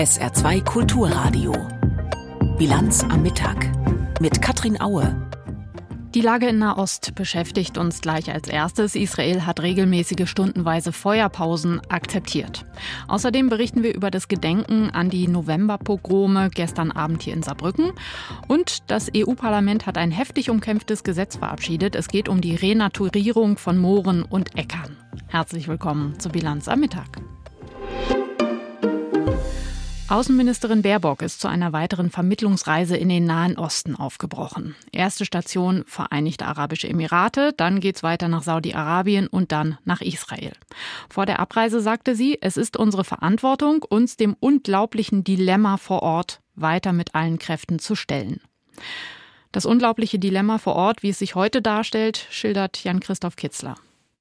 SR2 Kulturradio. Bilanz am Mittag. Mit Katrin Aue. Die Lage in Nahost beschäftigt uns gleich als erstes. Israel hat regelmäßige stundenweise Feuerpausen akzeptiert. Außerdem berichten wir über das Gedenken an die Novemberpogrome gestern Abend hier in Saarbrücken. Und das EU-Parlament hat ein heftig umkämpftes Gesetz verabschiedet. Es geht um die Renaturierung von Mooren und Äckern. Herzlich willkommen zur Bilanz am Mittag. Außenministerin Baerbock ist zu einer weiteren Vermittlungsreise in den Nahen Osten aufgebrochen. Erste Station Vereinigte Arabische Emirate, dann geht's weiter nach Saudi-Arabien und dann nach Israel. Vor der Abreise sagte sie, es ist unsere Verantwortung, uns dem unglaublichen Dilemma vor Ort weiter mit allen Kräften zu stellen. Das unglaubliche Dilemma vor Ort, wie es sich heute darstellt, schildert Jan-Christoph Kitzler.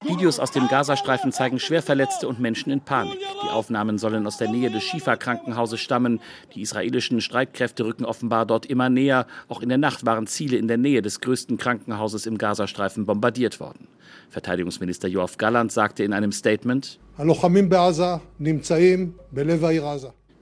Videos aus dem Gazastreifen zeigen Schwerverletzte und Menschen in Panik. Die Aufnahmen sollen aus der Nähe des Schifa-Krankenhauses stammen. Die israelischen Streitkräfte rücken offenbar dort immer näher. Auch in der Nacht waren Ziele in der Nähe des größten Krankenhauses im Gazastreifen bombardiert worden. Verteidigungsminister Joachim Galland sagte in einem Statement,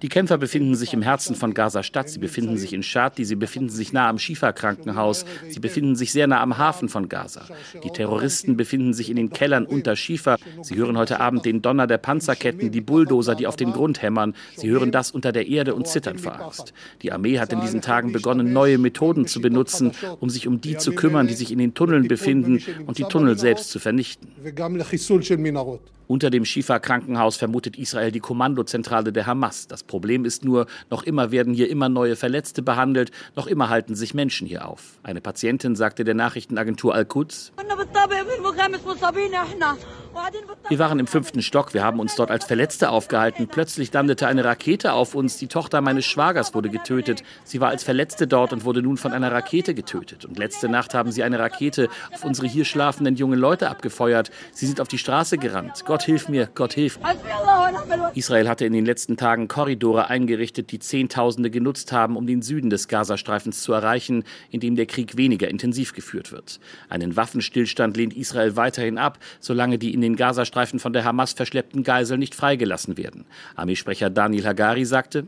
die Kämpfer befinden sich im Herzen von Gaza-Stadt. Sie befinden sich in Shati. Sie befinden sich nah am Schifa-Krankenhaus. Sie befinden sich sehr nah am Hafen von Gaza. Die Terroristen befinden sich in den Kellern unter Schifa. Sie hören heute Abend den Donner der Panzerketten, die Bulldozer, die auf den Grund hämmern. Sie hören das unter der Erde und zittern vor Angst. Die Armee hat in diesen Tagen begonnen, neue Methoden zu benutzen, um sich um die zu kümmern, die sich in den Tunneln befinden und die Tunnel selbst zu vernichten. Unter dem Schifa-Krankenhaus vermutet Israel die Kommandozentrale der Hamas. Das Problem ist nur, noch immer werden hier immer neue Verletzte behandelt, noch immer halten sich Menschen hier auf. Eine Patientin sagte der Nachrichtenagentur Al-Quds, wir waren im fünften Stock, wir haben uns dort als Verletzte aufgehalten. Plötzlich landete eine Rakete auf uns. Die Tochter meines Schwagers wurde getötet. Sie war als Verletzte dort und wurde nun von einer Rakete getötet. Und letzte Nacht haben sie eine Rakete auf unsere hier schlafenden jungen Leute abgefeuert. Sie sind auf die Straße gerannt. Gott hilf mir, Gott hilf. Israel hatte in den letzten Tagen Korridore eingerichtet, die Zehntausende genutzt haben, um den Süden des Gazastreifens zu erreichen, in dem der Krieg weniger intensiv geführt wird. Einen Waffenstillstand lehnt Israel weiterhin ab, solange die in den Gazastreifen von der Hamas verschleppten Geiseln nicht freigelassen werden. Armeesprecher Daniel Hagari sagte,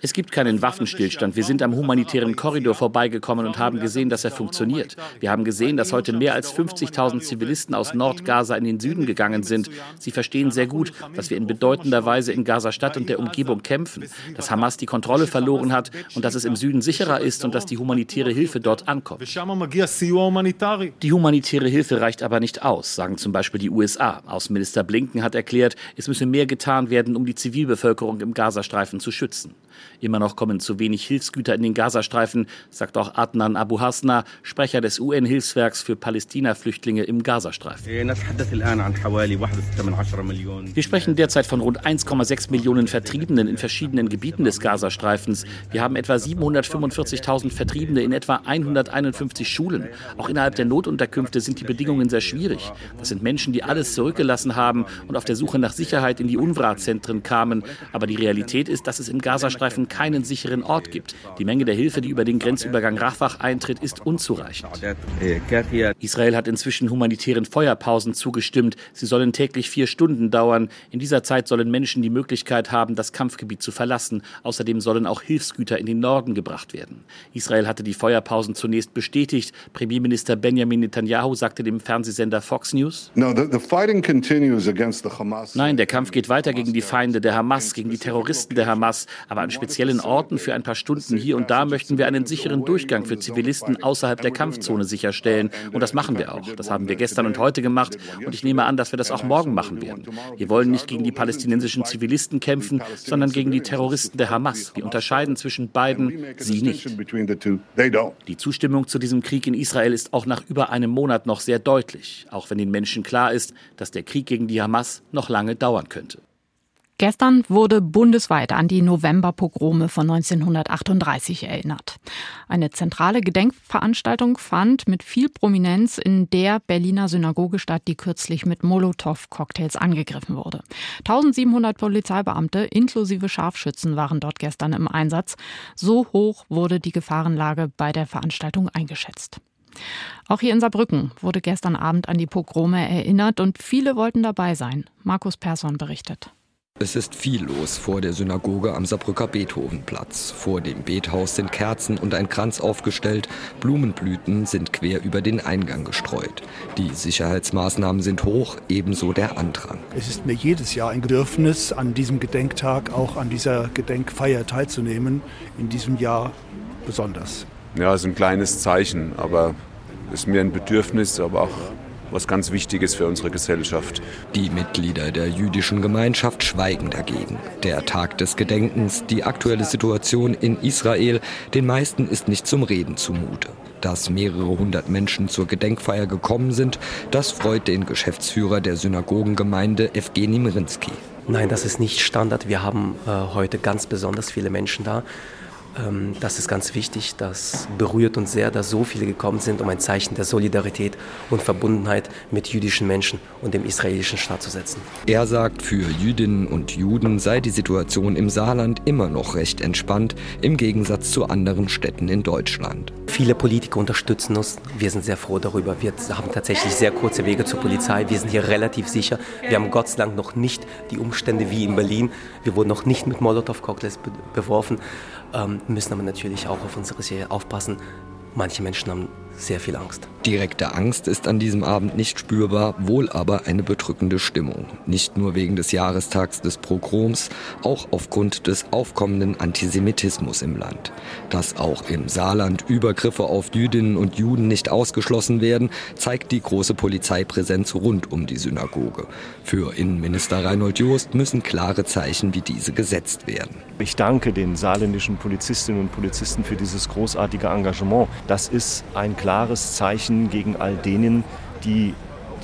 es gibt keinen Waffenstillstand. Wir sind am humanitären Korridor vorbeigekommen und haben gesehen, dass er funktioniert. Wir haben gesehen, dass heute mehr als 50.000 Zivilisten aus Nordgaza in den Süden gegangen sind. Sie verstehen sehr gut, dass wir in bedeutender Weise in Gaza-Stadt und der Umgebung kämpfen, dass Hamas die Kontrolle verloren hat und dass es im Süden sicherer ist und dass die humanitäre Hilfe dort ankommt. Die humanitäre Hilfe reicht aber nicht aus, sagen zum Beispiel die USA. Außenminister Blinken hat erklärt, es müsse mehr getan werden, um die Zivilbevölkerung im Gazastreifen zu schützen. Immer noch kommen zu wenig Hilfsgüter in den Gazastreifen, sagt auch Adnan Abu Hasna, Sprecher des UN-Hilfswerks für Palästina-Flüchtlinge im Gazastreifen. Wir sprechen derzeit von rund 1,6 Millionen Vertriebenen in verschiedenen Gebieten des Gazastreifens. Wir haben etwa 745.000 Vertriebene in etwa 151 Schulen. Auch innerhalb der Notunterkünfte sind die Bedingungen sehr schwierig. Das sind Menschen, die alles zurückgelassen haben und auf der Suche nach Sicherheit in die UNRWA-Zentren kamen. Aber die Realität ist, dass es im Gazastreifen keinen sicheren Ort gibt. Die Menge der Hilfe, die über den Grenzübergang Rafah eintritt, ist unzureichend. Israel hat inzwischen humanitären Feuerpausen zugestimmt. Sie sollen täglich vier Stunden dauern. In dieser Zeit sollen Menschen die Möglichkeit haben, das Kampfgebiet zu verlassen. Außerdem sollen auch Hilfsgüter in den Norden gebracht werden. Israel hatte die Feuerpausen zunächst bestätigt. Premierminister Benjamin Netanyahu sagte dem Fernsehsender Fox News, Nein, der Kampf geht weiter gegen die Feinde der Hamas, gegen die Terroristen der Hamas. Aber an speziellen Orten für ein paar Stunden hier und da möchten wir einen sicheren Durchgang für Zivilisten außerhalb der Kampfzone sicherstellen. Und das machen wir auch. Das haben wir gestern und heute gemacht. Und ich nehme an, dass wir das auch morgen machen werden. Wir wollen nicht gegen die palästinensischen Zivilisten kämpfen, sondern gegen die Terroristen der Hamas. Wir unterscheiden zwischen beiden, sie nicht. Die Zustimmung zu diesem Krieg in Israel ist auch nach über einem Monat noch sehr deutlich, auch wenn den Menschen klar ist, dass der Krieg gegen die Hamas noch lange dauern könnte. Gestern wurde bundesweit an die Novemberpogrome von 1938 erinnert. Eine zentrale Gedenkveranstaltung fand mit viel Prominenz in der Berliner Synagoge statt, die kürzlich mit Molotow-Cocktails angegriffen wurde. 1700 Polizeibeamte inklusive Scharfschützen waren dort gestern im Einsatz. So hoch wurde die Gefahrenlage bei der Veranstaltung eingeschätzt. Auch hier in Saarbrücken wurde gestern Abend an die Pogrome erinnert und viele wollten dabei sein. Markus Persson berichtet. Es ist viel los vor der Synagoge am Saarbrücker Beethovenplatz. Vor dem Bethaus sind Kerzen und ein Kranz aufgestellt. Blumenblüten sind quer über den Eingang gestreut. Die Sicherheitsmaßnahmen sind hoch, ebenso der Andrang. Es ist mir jedes Jahr ein Bedürfnis, an diesem Gedenktag, auch an dieser Gedenkfeier teilzunehmen. In diesem Jahr besonders. Ja, es ist ein kleines Zeichen, aber es ist mir ein Bedürfnis, aber auch was ganz Wichtiges für unsere Gesellschaft. Die Mitglieder der jüdischen Gemeinschaft schweigen dagegen. Der Tag des Gedenkens, die aktuelle Situation in Israel, den meisten ist nicht zum Reden zumute. Dass mehrere hundert Menschen zur Gedenkfeier gekommen sind, das freut den Geschäftsführer der Synagogengemeinde Evgeny Mirinski. Nein, das ist nicht Standard. Wir haben äh, heute ganz besonders viele Menschen da. Ähm, das ist ganz wichtig. Das berührt uns sehr, dass so viele gekommen sind, um ein Zeichen der Solidarität und Verbundenheit mit jüdischen Menschen und dem israelischen Staat zu setzen. Er sagt, für Jüdinnen und Juden sei die Situation im Saarland immer noch recht entspannt, im Gegensatz zu anderen Städten in Deutschland. Viele Politiker unterstützen uns. Wir sind sehr froh darüber. Wir haben tatsächlich sehr kurze Wege zur Polizei. Wir sind hier relativ sicher. Wir haben Gott sei Dank noch nicht die Umstände wie in Berlin. Wir wurden noch nicht mit Molotow-Cocktails beworfen müssen aber natürlich auch auf unsere Serie aufpassen. Manche Menschen haben sehr viel Angst. Direkte Angst ist an diesem Abend nicht spürbar, wohl aber eine bedrückende Stimmung. Nicht nur wegen des Jahrestags des Pogroms, auch aufgrund des aufkommenden Antisemitismus im Land. Dass auch im Saarland Übergriffe auf Jüdinnen und Juden nicht ausgeschlossen werden, zeigt die große Polizeipräsenz rund um die Synagoge. Für Innenminister Reinhold Jost müssen klare Zeichen wie diese gesetzt werden. Ich danke den saarländischen Polizistinnen und Polizisten für dieses großartige Engagement. Das ist ein klares Zeichen gegen all denen, die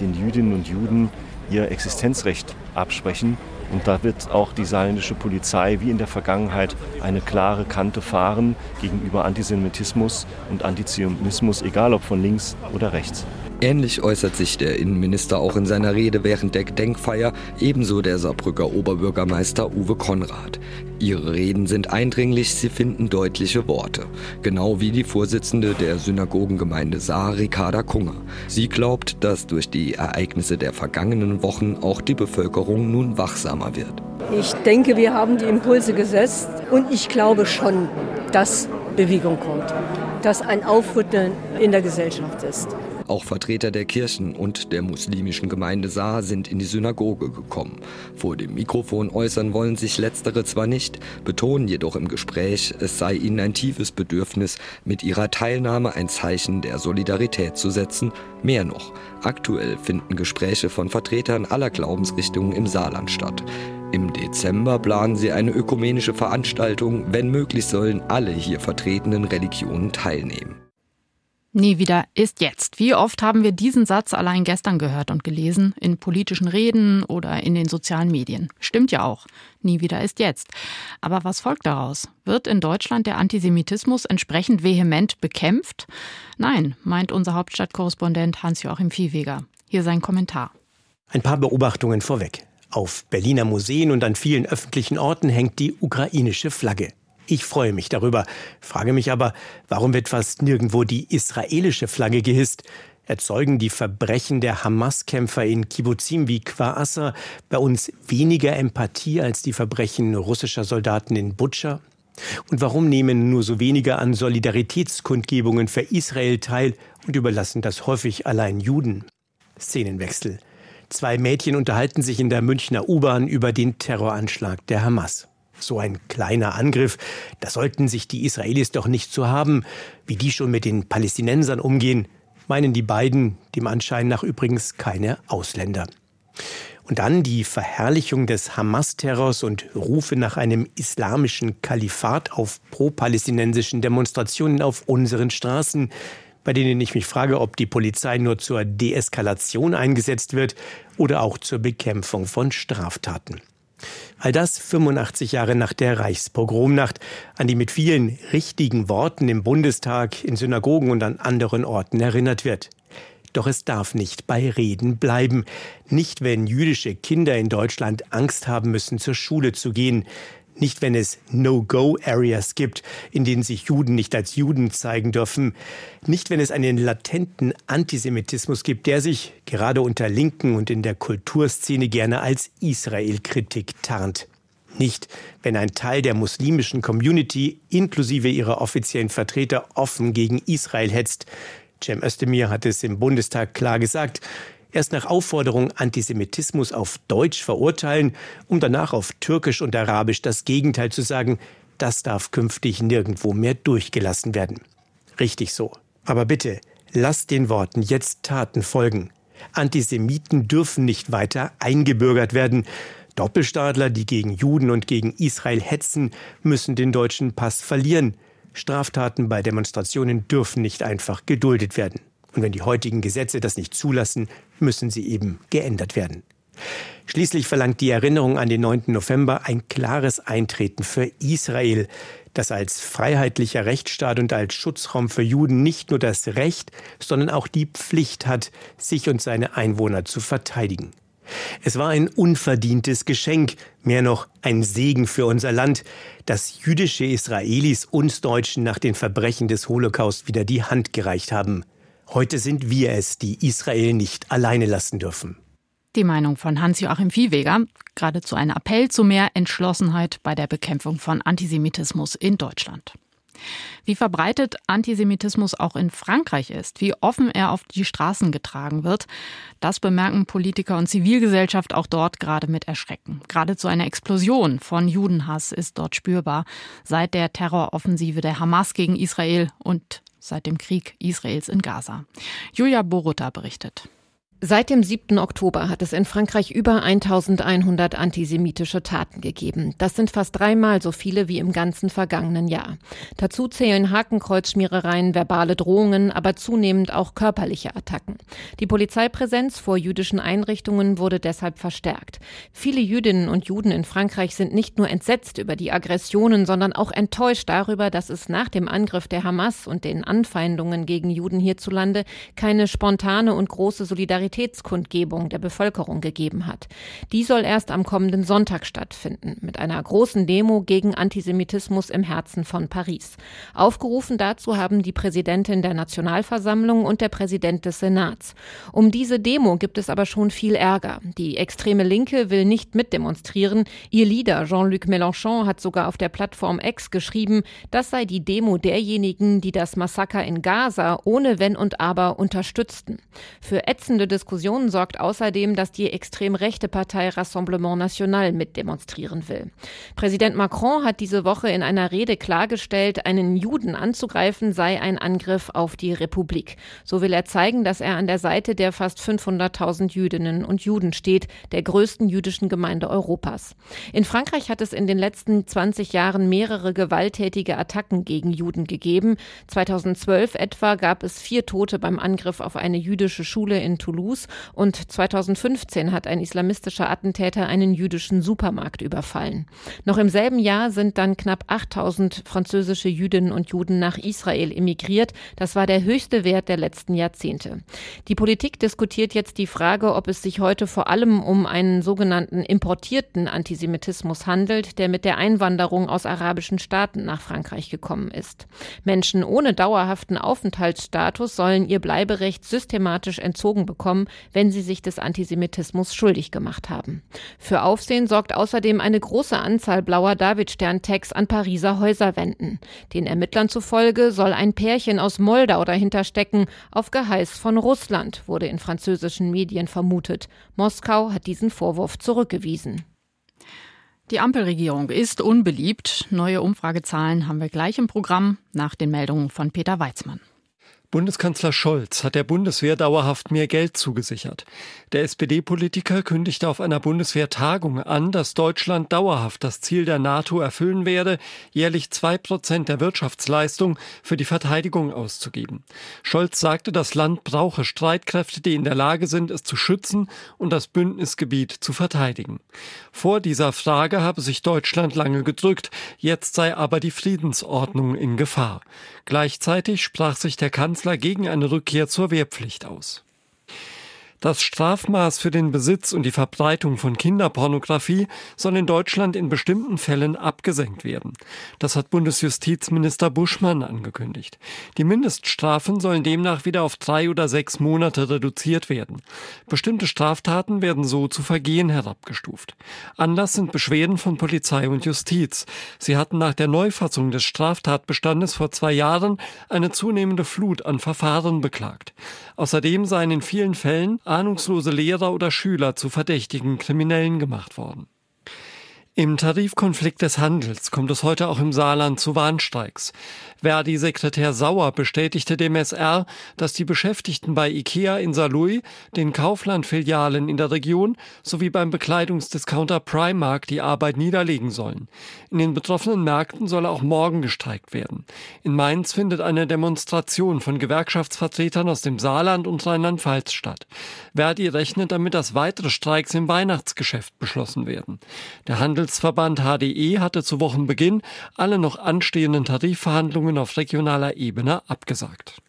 den Jüdinnen und Juden ihr Existenzrecht absprechen. Und da wird auch die saarländische Polizei wie in der Vergangenheit eine klare Kante fahren gegenüber Antisemitismus und Antizionismus, egal ob von links oder rechts. Ähnlich äußert sich der Innenminister auch in seiner Rede während der Gedenkfeier, ebenso der Saarbrücker Oberbürgermeister Uwe Konrad. Ihre Reden sind eindringlich, sie finden deutliche Worte. Genau wie die Vorsitzende der Synagogengemeinde Saar, Ricarda Kunger. Sie glaubt, dass durch die Ereignisse der vergangenen Wochen auch die Bevölkerung nun wachsamer wird. Ich denke, wir haben die Impulse gesetzt und ich glaube schon, dass Bewegung kommt, dass ein Aufrütteln in der Gesellschaft ist. Auch Vertreter der Kirchen und der muslimischen Gemeinde Saar sind in die Synagoge gekommen. Vor dem Mikrofon äußern wollen sich letztere zwar nicht, betonen jedoch im Gespräch, es sei ihnen ein tiefes Bedürfnis, mit ihrer Teilnahme ein Zeichen der Solidarität zu setzen. Mehr noch, aktuell finden Gespräche von Vertretern aller Glaubensrichtungen im Saarland statt. Im Dezember planen sie eine ökumenische Veranstaltung, wenn möglich sollen alle hier vertretenen Religionen teilnehmen. Nie wieder ist jetzt. Wie oft haben wir diesen Satz allein gestern gehört und gelesen, in politischen Reden oder in den sozialen Medien? Stimmt ja auch. Nie wieder ist jetzt. Aber was folgt daraus? Wird in Deutschland der Antisemitismus entsprechend vehement bekämpft? Nein, meint unser Hauptstadtkorrespondent Hans-Joachim Viehweger. Hier sein Kommentar. Ein paar Beobachtungen vorweg. Auf Berliner Museen und an vielen öffentlichen Orten hängt die ukrainische Flagge. Ich freue mich darüber, frage mich aber, warum wird fast nirgendwo die israelische Flagge gehisst? Erzeugen die Verbrechen der Hamas-Kämpfer in Kibbuzim wie Kwasser bei uns weniger Empathie als die Verbrechen russischer Soldaten in Butscha? Und warum nehmen nur so wenige an Solidaritätskundgebungen für Israel teil und überlassen das häufig allein Juden? Szenenwechsel. Zwei Mädchen unterhalten sich in der Münchner U-Bahn über den Terroranschlag der Hamas. So ein kleiner Angriff, da sollten sich die Israelis doch nicht zu haben, wie die schon mit den Palästinensern umgehen, meinen die beiden, dem Anschein nach übrigens keine Ausländer. Und dann die Verherrlichung des Hamas-Terrors und Rufe nach einem islamischen Kalifat auf pro-palästinensischen Demonstrationen auf unseren Straßen, bei denen ich mich frage, ob die Polizei nur zur Deeskalation eingesetzt wird oder auch zur Bekämpfung von Straftaten. All das 85 Jahre nach der Reichspogromnacht, an die mit vielen richtigen Worten im Bundestag, in Synagogen und an anderen Orten erinnert wird. Doch es darf nicht bei Reden bleiben. Nicht, wenn jüdische Kinder in Deutschland Angst haben müssen, zur Schule zu gehen. Nicht, wenn es No-Go-Areas gibt, in denen sich Juden nicht als Juden zeigen dürfen. Nicht, wenn es einen latenten Antisemitismus gibt, der sich gerade unter Linken und in der Kulturszene gerne als Israel-Kritik tarnt. Nicht, wenn ein Teil der muslimischen Community inklusive ihrer offiziellen Vertreter offen gegen Israel hetzt. Cem Özdemir hat es im Bundestag klar gesagt erst nach Aufforderung Antisemitismus auf Deutsch verurteilen, um danach auf Türkisch und Arabisch das Gegenteil zu sagen, das darf künftig nirgendwo mehr durchgelassen werden. Richtig so. Aber bitte, lasst den Worten jetzt Taten folgen. Antisemiten dürfen nicht weiter eingebürgert werden. Doppelstaatler, die gegen Juden und gegen Israel hetzen, müssen den deutschen Pass verlieren. Straftaten bei Demonstrationen dürfen nicht einfach geduldet werden. Und wenn die heutigen Gesetze das nicht zulassen, müssen sie eben geändert werden. Schließlich verlangt die Erinnerung an den 9. November ein klares Eintreten für Israel, das als freiheitlicher Rechtsstaat und als Schutzraum für Juden nicht nur das Recht, sondern auch die Pflicht hat, sich und seine Einwohner zu verteidigen. Es war ein unverdientes Geschenk, mehr noch ein Segen für unser Land, dass jüdische Israelis uns Deutschen nach den Verbrechen des Holocaust wieder die Hand gereicht haben. Heute sind wir es, die Israel nicht alleine lassen dürfen. Die Meinung von Hans-Joachim Viehweger, geradezu ein Appell zu mehr Entschlossenheit bei der Bekämpfung von Antisemitismus in Deutschland. Wie verbreitet Antisemitismus auch in Frankreich ist, wie offen er auf die Straßen getragen wird, das bemerken Politiker und Zivilgesellschaft auch dort gerade mit Erschrecken. Geradezu eine Explosion von Judenhass ist dort spürbar seit der Terroroffensive der Hamas gegen Israel und seit dem Krieg Israels in Gaza. Julia Boruta berichtet. Seit dem 7. Oktober hat es in Frankreich über 1100 antisemitische Taten gegeben. Das sind fast dreimal so viele wie im ganzen vergangenen Jahr. Dazu zählen Hakenkreuzschmierereien, verbale Drohungen, aber zunehmend auch körperliche Attacken. Die Polizeipräsenz vor jüdischen Einrichtungen wurde deshalb verstärkt. Viele Jüdinnen und Juden in Frankreich sind nicht nur entsetzt über die Aggressionen, sondern auch enttäuscht darüber, dass es nach dem Angriff der Hamas und den Anfeindungen gegen Juden hierzulande keine spontane und große Solidarität Solidaritätskundgebung der Bevölkerung gegeben hat. Die soll erst am kommenden Sonntag stattfinden, mit einer großen Demo gegen Antisemitismus im Herzen von Paris. Aufgerufen dazu haben die Präsidentin der Nationalversammlung und der Präsident des Senats. Um diese Demo gibt es aber schon viel Ärger. Die extreme Linke will nicht mitdemonstrieren. Ihr Leader Jean-Luc Mélenchon hat sogar auf der Plattform X geschrieben, das sei die Demo derjenigen, die das Massaker in Gaza ohne Wenn und Aber unterstützten. Für ätzende Diskussionen sorgt außerdem, dass die extrem rechte Partei Rassemblement National mitdemonstrieren will. Präsident Macron hat diese Woche in einer Rede klargestellt, einen Juden anzugreifen sei ein Angriff auf die Republik. So will er zeigen, dass er an der Seite der fast 500.000 Jüdinnen und Juden steht, der größten jüdischen Gemeinde Europas. In Frankreich hat es in den letzten 20 Jahren mehrere gewalttätige Attacken gegen Juden gegeben. 2012 etwa gab es vier Tote beim Angriff auf eine jüdische Schule in Toulouse. Toulouse und 2015 hat ein islamistischer Attentäter einen jüdischen Supermarkt überfallen. Noch im selben Jahr sind dann knapp 8000 französische Jüdinnen und Juden nach Israel emigriert. Das war der höchste Wert der letzten Jahrzehnte. Die Politik diskutiert jetzt die Frage, ob es sich heute vor allem um einen sogenannten importierten Antisemitismus handelt, der mit der Einwanderung aus arabischen Staaten nach Frankreich gekommen ist. Menschen ohne dauerhaften Aufenthaltsstatus sollen ihr Bleiberecht systematisch entzogen bekommen bekommen, wenn sie sich des Antisemitismus schuldig gemacht haben. Für Aufsehen sorgt außerdem eine große Anzahl blauer Davidstern-Tags an Pariser Häuserwänden. Den Ermittlern zufolge soll ein Pärchen aus Moldau dahinter stecken. Auf Geheiß von Russland wurde in französischen Medien vermutet. Moskau hat diesen Vorwurf zurückgewiesen. Die Ampelregierung ist unbeliebt. Neue Umfragezahlen haben wir gleich im Programm nach den Meldungen von Peter Weizmann. Bundeskanzler Scholz hat der Bundeswehr dauerhaft mehr Geld zugesichert. Der SPD-Politiker kündigte auf einer Bundeswehrtagung an, dass Deutschland dauerhaft das Ziel der NATO erfüllen werde, jährlich zwei Prozent der Wirtschaftsleistung für die Verteidigung auszugeben. Scholz sagte, das Land brauche Streitkräfte, die in der Lage sind, es zu schützen und das Bündnisgebiet zu verteidigen. Vor dieser Frage habe sich Deutschland lange gedrückt, jetzt sei aber die Friedensordnung in Gefahr. Gleichzeitig sprach sich der Kanzler gegen eine Rückkehr zur Wehrpflicht aus. Das Strafmaß für den Besitz und die Verbreitung von Kinderpornografie soll in Deutschland in bestimmten Fällen abgesenkt werden. Das hat Bundesjustizminister Buschmann angekündigt. Die Mindeststrafen sollen demnach wieder auf drei oder sechs Monate reduziert werden. Bestimmte Straftaten werden so zu Vergehen herabgestuft. Anlass sind Beschwerden von Polizei und Justiz. Sie hatten nach der Neufassung des Straftatbestandes vor zwei Jahren eine zunehmende Flut an Verfahren beklagt. Außerdem seien in vielen Fällen ahnungslose Lehrer oder Schüler zu verdächtigen Kriminellen gemacht worden. Im Tarifkonflikt des Handels kommt es heute auch im Saarland zu Warnstreiks. Verdi-Sekretär Sauer bestätigte dem SR, dass die Beschäftigten bei IKEA in Saarlouis, den Kaufland-Filialen in der Region sowie beim Bekleidungsdiscounter Primark die Arbeit niederlegen sollen. In den betroffenen Märkten soll auch morgen gestreikt werden. In Mainz findet eine Demonstration von Gewerkschaftsvertretern aus dem Saarland und Rheinland-Pfalz statt. Verdi rechnet damit, dass weitere Streiks im Weihnachtsgeschäft beschlossen werden. Der Handelsverband HDE hatte zu Wochenbeginn alle noch anstehenden Tarifverhandlungen Verhandlungen auf regionaler Ebene abgesagt.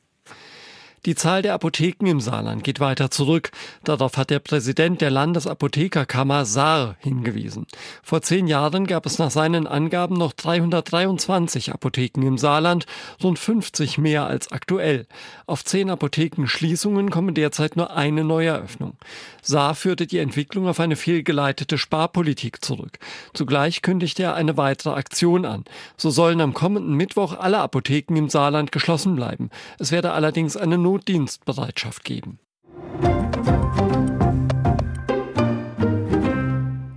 Die Zahl der Apotheken im Saarland geht weiter zurück. Darauf hat der Präsident der Landesapothekerkammer Saar hingewiesen. Vor zehn Jahren gab es nach seinen Angaben noch 323 Apotheken im Saarland, rund 50 mehr als aktuell. Auf zehn Apothekenschließungen kommen derzeit nur eine Neueröffnung. Saar führte die Entwicklung auf eine fehlgeleitete Sparpolitik zurück. Zugleich kündigte er eine weitere Aktion an. So sollen am kommenden Mittwoch alle Apotheken im Saarland geschlossen bleiben. Es werde allerdings eine Notdienstbereitschaft geben.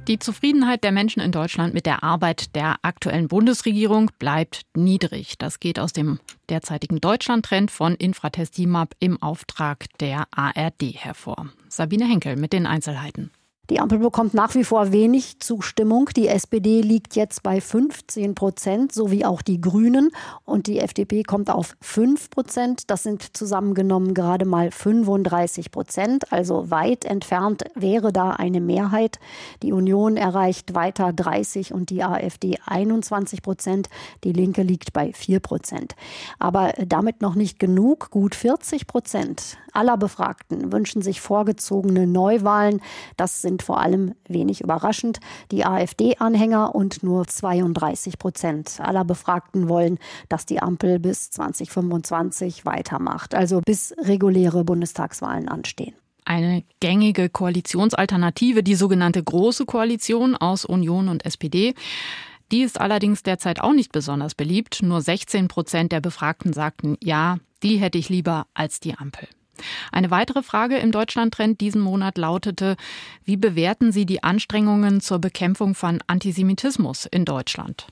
Die Zufriedenheit der Menschen in Deutschland mit der Arbeit der aktuellen Bundesregierung bleibt niedrig. Das geht aus dem derzeitigen Deutschland-Trend von Infratestimab im Auftrag der ARD hervor. Sabine Henkel mit den Einzelheiten. Die Ampel bekommt nach wie vor wenig Zustimmung. Die SPD liegt jetzt bei 15 Prozent, so wie auch die Grünen. Und die FDP kommt auf 5 Prozent. Das sind zusammengenommen gerade mal 35 Prozent. Also weit entfernt wäre da eine Mehrheit. Die Union erreicht weiter 30 und die AfD 21 Prozent. Die Linke liegt bei 4 Prozent. Aber damit noch nicht genug. Gut 40 Prozent aller Befragten wünschen sich vorgezogene Neuwahlen. Das sind vor allem wenig überraschend die AfD-Anhänger und nur 32 Prozent aller Befragten wollen, dass die Ampel bis 2025 weitermacht, also bis reguläre Bundestagswahlen anstehen. Eine gängige Koalitionsalternative, die sogenannte Große Koalition aus Union und SPD. Die ist allerdings derzeit auch nicht besonders beliebt. Nur 16 Prozent der Befragten sagten, ja, die hätte ich lieber als die Ampel. Eine weitere Frage im Deutschlandtrend diesen Monat lautete, wie bewerten Sie die Anstrengungen zur Bekämpfung von Antisemitismus in Deutschland?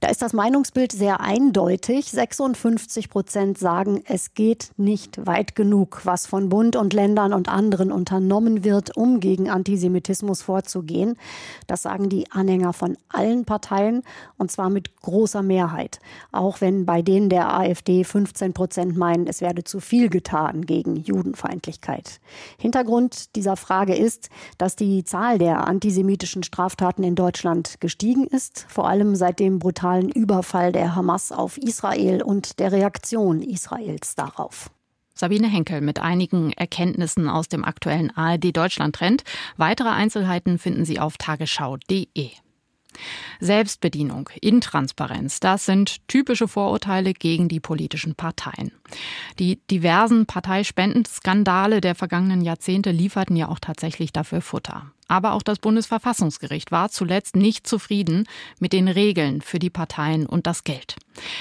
Da ist das Meinungsbild sehr eindeutig. 56 Prozent sagen, es geht nicht weit genug, was von Bund und Ländern und anderen unternommen wird, um gegen Antisemitismus vorzugehen. Das sagen die Anhänger von allen Parteien und zwar mit großer Mehrheit. Auch wenn bei denen der AfD 15 Prozent meinen, es werde zu viel getan gegen Judenfeindlichkeit. Hintergrund dieser Frage ist, dass die Zahl der antisemitischen Straftaten in Deutschland gestiegen ist, vor allem seit dem brutalen brutalen Überfall der Hamas auf Israel und der Reaktion Israels darauf. Sabine Henkel mit einigen Erkenntnissen aus dem aktuellen ARD Deutschland Trend. Weitere Einzelheiten finden Sie auf tagesschau.de. Selbstbedienung, Intransparenz, das sind typische Vorurteile gegen die politischen Parteien. Die diversen Parteispendensskandale der vergangenen Jahrzehnte lieferten ja auch tatsächlich dafür Futter. Aber auch das Bundesverfassungsgericht war zuletzt nicht zufrieden mit den Regeln für die Parteien und das Geld.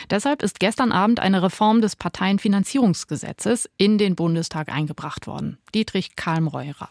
Deshalb ist gestern Abend eine Reform des Parteienfinanzierungsgesetzes in den Bundestag eingebracht worden. Dietrich Kalmreurer.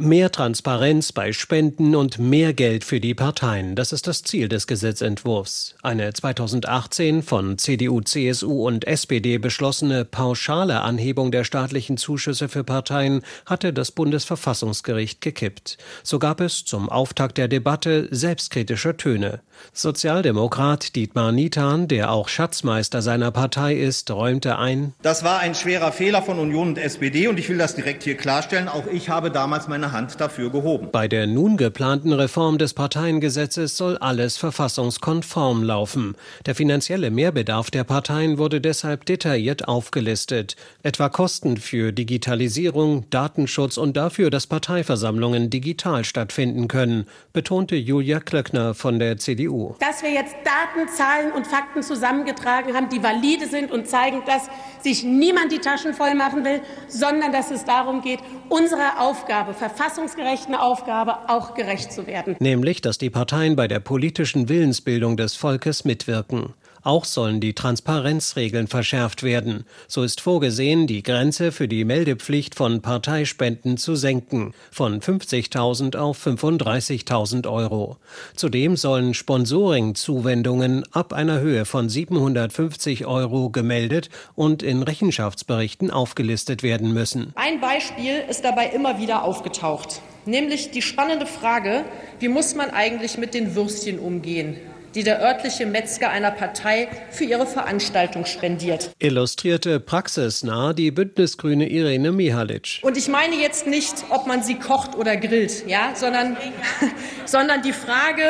Mehr Transparenz bei Spenden und mehr Geld für die Parteien. Das ist das Ziel des Gesetzentwurfs. Eine 2018 von CDU, CSU und SPD beschlossene pauschale Anhebung der staatlichen Zuschüsse für Parteien hatte das Bundesverfassungsgericht gekippt. So gab es zum Auftakt der Debatte selbstkritische Töne. Sozialdemokrat Dietmar Nitan, der auch Schatzmeister seiner Partei ist, räumte ein. Das war ein schwerer Fehler von Union und SPD und ich will das direkt hier klarstellen. Auch ich habe damals meine seine Hand dafür gehoben. Bei der nun geplanten Reform des Parteiengesetzes soll alles verfassungskonform laufen. Der finanzielle Mehrbedarf der Parteien wurde deshalb detailliert aufgelistet. Etwa Kosten für Digitalisierung, Datenschutz und dafür, dass Parteiversammlungen digital stattfinden können, betonte Julia Klöckner von der CDU. Dass wir jetzt Daten, Zahlen und Fakten zusammengetragen haben, die valide sind und zeigen, dass sich niemand die Taschen voll machen will, sondern dass es darum geht, unserer Aufgabe, verfassungsgerechten Aufgabe, auch gerecht zu werden. Nämlich, dass die Parteien bei der politischen Willensbildung des Volkes mitwirken. Auch sollen die Transparenzregeln verschärft werden. So ist vorgesehen, die Grenze für die Meldepflicht von Parteispenden zu senken, von 50.000 auf 35.000 Euro. Zudem sollen Sponsoring-Zuwendungen ab einer Höhe von 750 Euro gemeldet und in Rechenschaftsberichten aufgelistet werden müssen. Ein Beispiel ist dabei immer wieder aufgetaucht, nämlich die spannende Frage, wie muss man eigentlich mit den Würstchen umgehen? Die der örtliche Metzger einer Partei für ihre Veranstaltung spendiert. Illustrierte praxisnah die Bündnisgrüne Irene Mihalic. Und ich meine jetzt nicht, ob man sie kocht oder grillt, ja, sondern, sondern die Frage,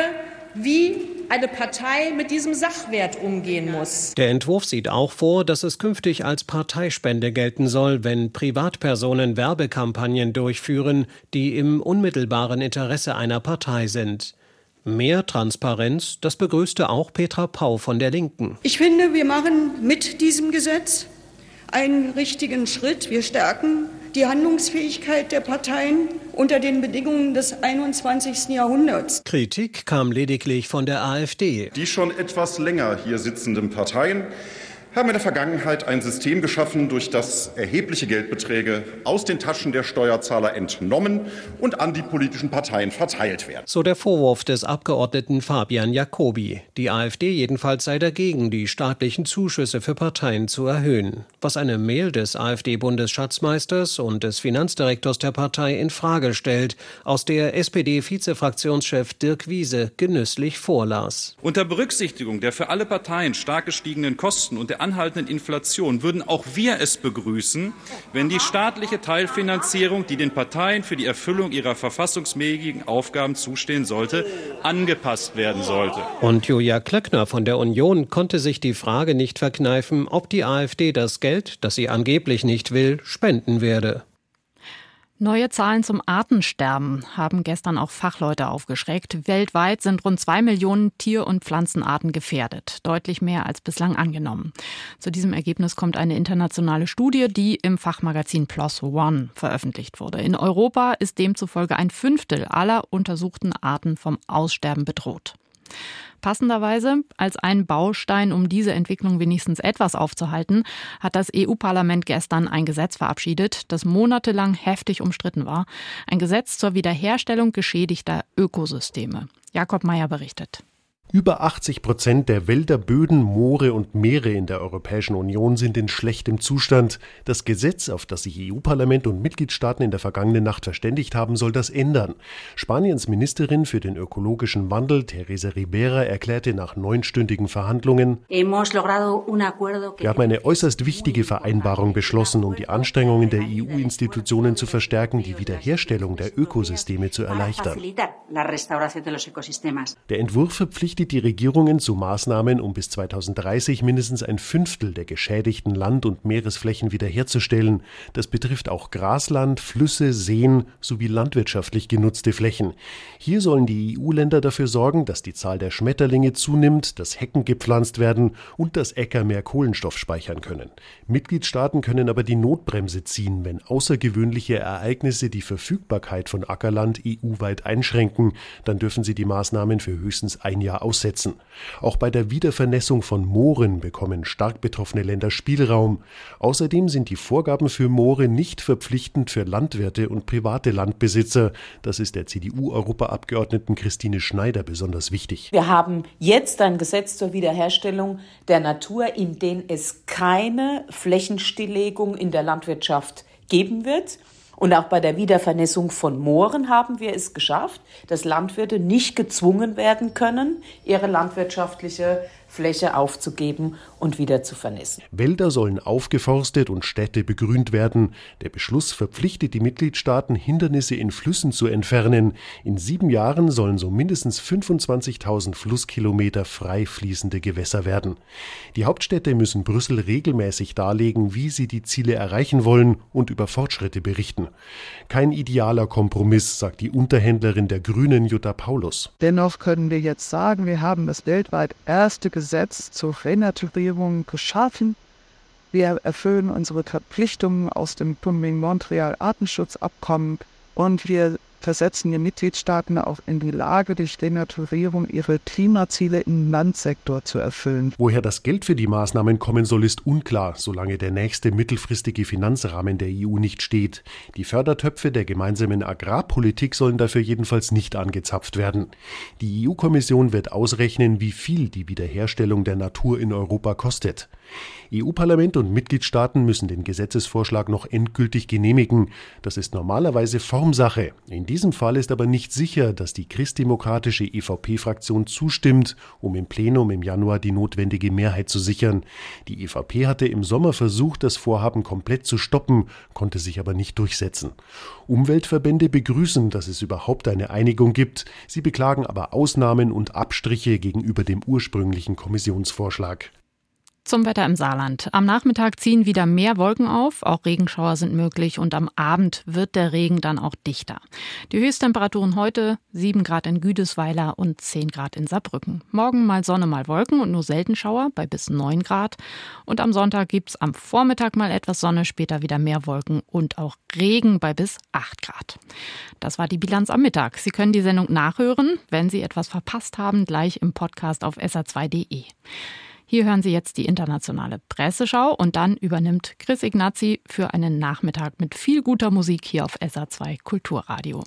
wie eine Partei mit diesem Sachwert umgehen muss. Der Entwurf sieht auch vor, dass es künftig als Parteispende gelten soll, wenn Privatpersonen Werbekampagnen durchführen, die im unmittelbaren Interesse einer Partei sind. Mehr Transparenz, das begrüßte auch Petra Pau von der Linken. Ich finde, wir machen mit diesem Gesetz einen richtigen Schritt. Wir stärken die Handlungsfähigkeit der Parteien unter den Bedingungen des 21. Jahrhunderts. Kritik kam lediglich von der AfD. Die schon etwas länger hier sitzenden Parteien haben in der Vergangenheit ein System geschaffen, durch das erhebliche Geldbeträge aus den Taschen der Steuerzahler entnommen und an die politischen Parteien verteilt werden. So der Vorwurf des Abgeordneten Fabian Jacobi. Die AfD jedenfalls sei dagegen, die staatlichen Zuschüsse für Parteien zu erhöhen. Was eine Mail des AfD-Bundesschatzmeisters und des Finanzdirektors der Partei in Frage stellt, aus der SPD-Vizefraktionschef Dirk Wiese genüsslich vorlas. Unter Berücksichtigung der für alle Parteien stark gestiegenen Kosten und der anhaltenden Inflation würden auch wir es begrüßen, wenn die staatliche Teilfinanzierung, die den Parteien für die Erfüllung ihrer verfassungsmäßigen Aufgaben zustehen sollte, angepasst werden sollte. Und Julia Klöckner von der Union konnte sich die Frage nicht verkneifen, ob die AfD das Geld, das sie angeblich nicht will, spenden werde. Neue Zahlen zum Artensterben haben gestern auch Fachleute aufgeschreckt. Weltweit sind rund zwei Millionen Tier- und Pflanzenarten gefährdet, deutlich mehr als bislang angenommen. Zu diesem Ergebnis kommt eine internationale Studie, die im Fachmagazin PLOS ONE veröffentlicht wurde. In Europa ist demzufolge ein Fünftel aller untersuchten Arten vom Aussterben bedroht. Passenderweise, als einen Baustein, um diese Entwicklung wenigstens etwas aufzuhalten, hat das EU-Parlament gestern ein Gesetz verabschiedet, das monatelang heftig umstritten war. Ein Gesetz zur Wiederherstellung geschädigter Ökosysteme. Jakob Mayer berichtet. Über 80 Prozent der Wälder, Böden, Moore und Meere in der Europäischen Union sind in schlechtem Zustand. Das Gesetz, auf das sich EU-Parlament und Mitgliedstaaten in der vergangenen Nacht verständigt haben, soll das ändern. Spaniens Ministerin für den ökologischen Wandel, Teresa Ribera, erklärte nach neunstündigen Verhandlungen, wir haben eine äußerst wichtige Vereinbarung beschlossen, um die Anstrengungen der EU-Institutionen zu verstärken, die Wiederherstellung der Ökosysteme zu erleichtern. Der Entwurf verpflichtet verpflichtet die Regierungen zu Maßnahmen, um bis 2030 mindestens ein Fünftel der geschädigten Land- und Meeresflächen wiederherzustellen. Das betrifft auch Grasland, Flüsse, Seen sowie landwirtschaftlich genutzte Flächen. Hier sollen die EU-Länder dafür sorgen, dass die Zahl der Schmetterlinge zunimmt, dass Hecken gepflanzt werden und dass Äcker mehr Kohlenstoff speichern können. Mitgliedstaaten können aber die Notbremse ziehen, wenn außergewöhnliche Ereignisse die Verfügbarkeit von Ackerland EU-weit einschränken. Dann dürfen sie die Maßnahmen für höchstens ein Jahr aussetzen. Auch bei der Wiedervernässung von Mooren bekommen stark betroffene Länder Spielraum. Außerdem sind die Vorgaben für Moore nicht verpflichtend für Landwirte und private Landbesitzer. Das ist der CDU-Europaabgeordneten Christine Schneider besonders wichtig. Wir haben jetzt ein Gesetz zur Wiederherstellung der Natur, in dem es keine Flächenstilllegung in der Landwirtschaft geben wird. Und auch bei der Wiedervernässung von Mooren haben wir es geschafft, dass Landwirte nicht gezwungen werden können, ihre landwirtschaftliche Fläche aufzugeben und wieder zu vernässen. Wälder sollen aufgeforstet und Städte begrünt werden. Der Beschluss verpflichtet die Mitgliedstaaten, Hindernisse in Flüssen zu entfernen. In sieben Jahren sollen so mindestens 25.000 Flusskilometer frei fließende Gewässer werden. Die Hauptstädte müssen Brüssel regelmäßig darlegen, wie sie die Ziele erreichen wollen und über Fortschritte berichten. Kein idealer Kompromiss, sagt die Unterhändlerin der Grünen Jutta Paulus. Dennoch können wir jetzt sagen, wir haben das weltweit erste Gesetz zur Renaturierung geschaffen. Wir erfüllen unsere Verpflichtungen aus dem Kunming-Montreal-Artenschutzabkommen und wir versetzen die Mitgliedstaaten auch in die Lage, durch Denaturierung ihre Klimaziele im Landsektor zu erfüllen. Woher das Geld für die Maßnahmen kommen soll, ist unklar, solange der nächste mittelfristige Finanzrahmen der EU nicht steht. Die Fördertöpfe der gemeinsamen Agrarpolitik sollen dafür jedenfalls nicht angezapft werden. Die EU-Kommission wird ausrechnen, wie viel die Wiederherstellung der Natur in Europa kostet. EU-Parlament und Mitgliedstaaten müssen den Gesetzesvorschlag noch endgültig genehmigen. Das ist normalerweise Formsache. In diesem Fall ist aber nicht sicher, dass die christdemokratische EVP-Fraktion zustimmt, um im Plenum im Januar die notwendige Mehrheit zu sichern. Die EVP hatte im Sommer versucht, das Vorhaben komplett zu stoppen, konnte sich aber nicht durchsetzen. Umweltverbände begrüßen, dass es überhaupt eine Einigung gibt. Sie beklagen aber Ausnahmen und Abstriche gegenüber dem ursprünglichen Kommissionsvorschlag. Zum Wetter im Saarland. Am Nachmittag ziehen wieder mehr Wolken auf, auch Regenschauer sind möglich und am Abend wird der Regen dann auch dichter. Die Höchsttemperaturen heute 7 Grad in Güdesweiler und 10 Grad in Saarbrücken. Morgen mal Sonne, mal Wolken und nur selten Schauer bei bis 9 Grad. Und am Sonntag gibt es am Vormittag mal etwas Sonne, später wieder mehr Wolken und auch Regen bei bis 8 Grad. Das war die Bilanz am Mittag. Sie können die Sendung nachhören, wenn Sie etwas verpasst haben, gleich im Podcast auf sa2.de. Hier hören Sie jetzt die internationale Presseschau und dann übernimmt Chris Ignazi für einen Nachmittag mit viel guter Musik hier auf SA2 Kulturradio.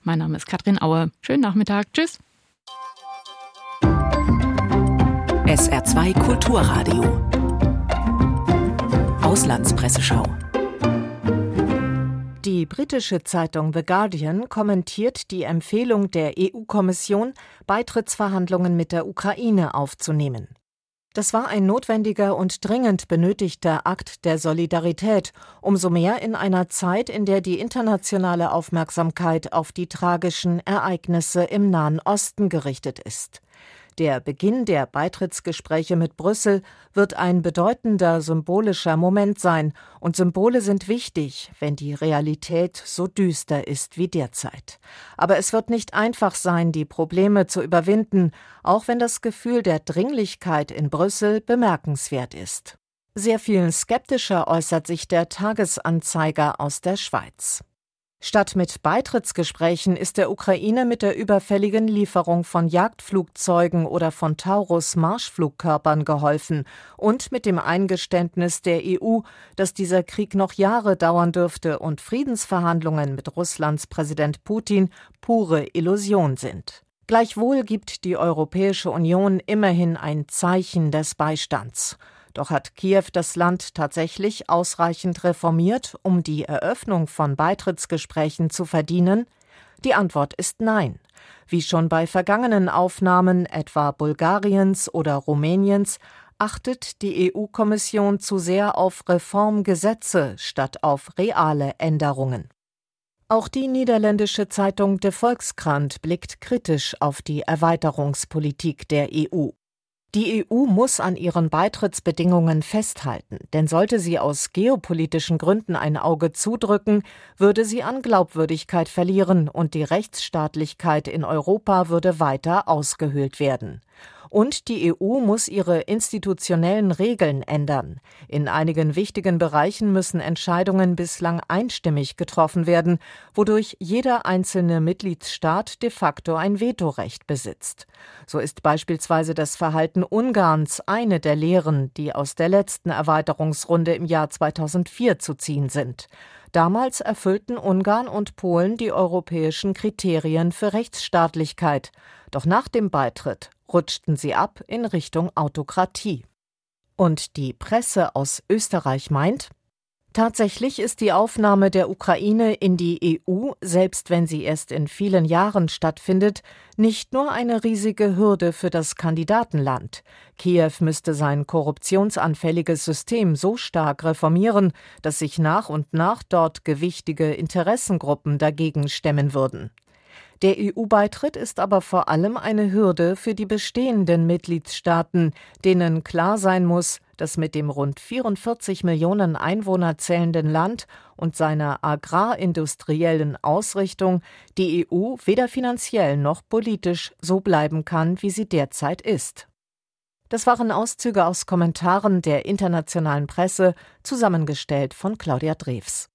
Mein Name ist Katrin Aue. Schönen Nachmittag. Tschüss. SR2 Kulturradio. Auslandspresseschau. Die britische Zeitung The Guardian kommentiert die Empfehlung der EU-Kommission, Beitrittsverhandlungen mit der Ukraine aufzunehmen. Das war ein notwendiger und dringend benötigter Akt der Solidarität, umso mehr in einer Zeit, in der die internationale Aufmerksamkeit auf die tragischen Ereignisse im Nahen Osten gerichtet ist. Der Beginn der Beitrittsgespräche mit Brüssel wird ein bedeutender symbolischer Moment sein, und Symbole sind wichtig, wenn die Realität so düster ist wie derzeit. Aber es wird nicht einfach sein, die Probleme zu überwinden, auch wenn das Gefühl der Dringlichkeit in Brüssel bemerkenswert ist. Sehr viel skeptischer äußert sich der Tagesanzeiger aus der Schweiz. Statt mit Beitrittsgesprächen ist der Ukraine mit der überfälligen Lieferung von Jagdflugzeugen oder von Taurus Marschflugkörpern geholfen und mit dem Eingeständnis der EU, dass dieser Krieg noch Jahre dauern dürfte und Friedensverhandlungen mit Russlands Präsident Putin pure Illusion sind. Gleichwohl gibt die Europäische Union immerhin ein Zeichen des Beistands. Doch hat Kiew das Land tatsächlich ausreichend reformiert, um die Eröffnung von Beitrittsgesprächen zu verdienen? Die Antwort ist nein. Wie schon bei vergangenen Aufnahmen, etwa Bulgariens oder Rumäniens, achtet die EU-Kommission zu sehr auf Reformgesetze statt auf reale Änderungen. Auch die niederländische Zeitung De Volkskrant blickt kritisch auf die Erweiterungspolitik der EU. Die EU muss an ihren Beitrittsbedingungen festhalten, denn sollte sie aus geopolitischen Gründen ein Auge zudrücken, würde sie an Glaubwürdigkeit verlieren und die Rechtsstaatlichkeit in Europa würde weiter ausgehöhlt werden. Und die EU muss ihre institutionellen Regeln ändern. In einigen wichtigen Bereichen müssen Entscheidungen bislang einstimmig getroffen werden, wodurch jeder einzelne Mitgliedsstaat de facto ein Vetorecht besitzt. So ist beispielsweise das Verhalten Ungarns eine der Lehren, die aus der letzten Erweiterungsrunde im Jahr 2004 zu ziehen sind. Damals erfüllten Ungarn und Polen die europäischen Kriterien für Rechtsstaatlichkeit. Doch nach dem Beitritt rutschten sie ab in Richtung Autokratie. Und die Presse aus Österreich meint, Tatsächlich ist die Aufnahme der Ukraine in die EU, selbst wenn sie erst in vielen Jahren stattfindet, nicht nur eine riesige Hürde für das Kandidatenland. Kiew müsste sein korruptionsanfälliges System so stark reformieren, dass sich nach und nach dort gewichtige Interessengruppen dagegen stemmen würden. Der EU-Beitritt ist aber vor allem eine Hürde für die bestehenden Mitgliedstaaten, denen klar sein muss, dass mit dem rund 44 Millionen Einwohner zählenden Land und seiner agrarindustriellen Ausrichtung die EU weder finanziell noch politisch so bleiben kann, wie sie derzeit ist. Das waren Auszüge aus Kommentaren der internationalen Presse, zusammengestellt von Claudia Drews.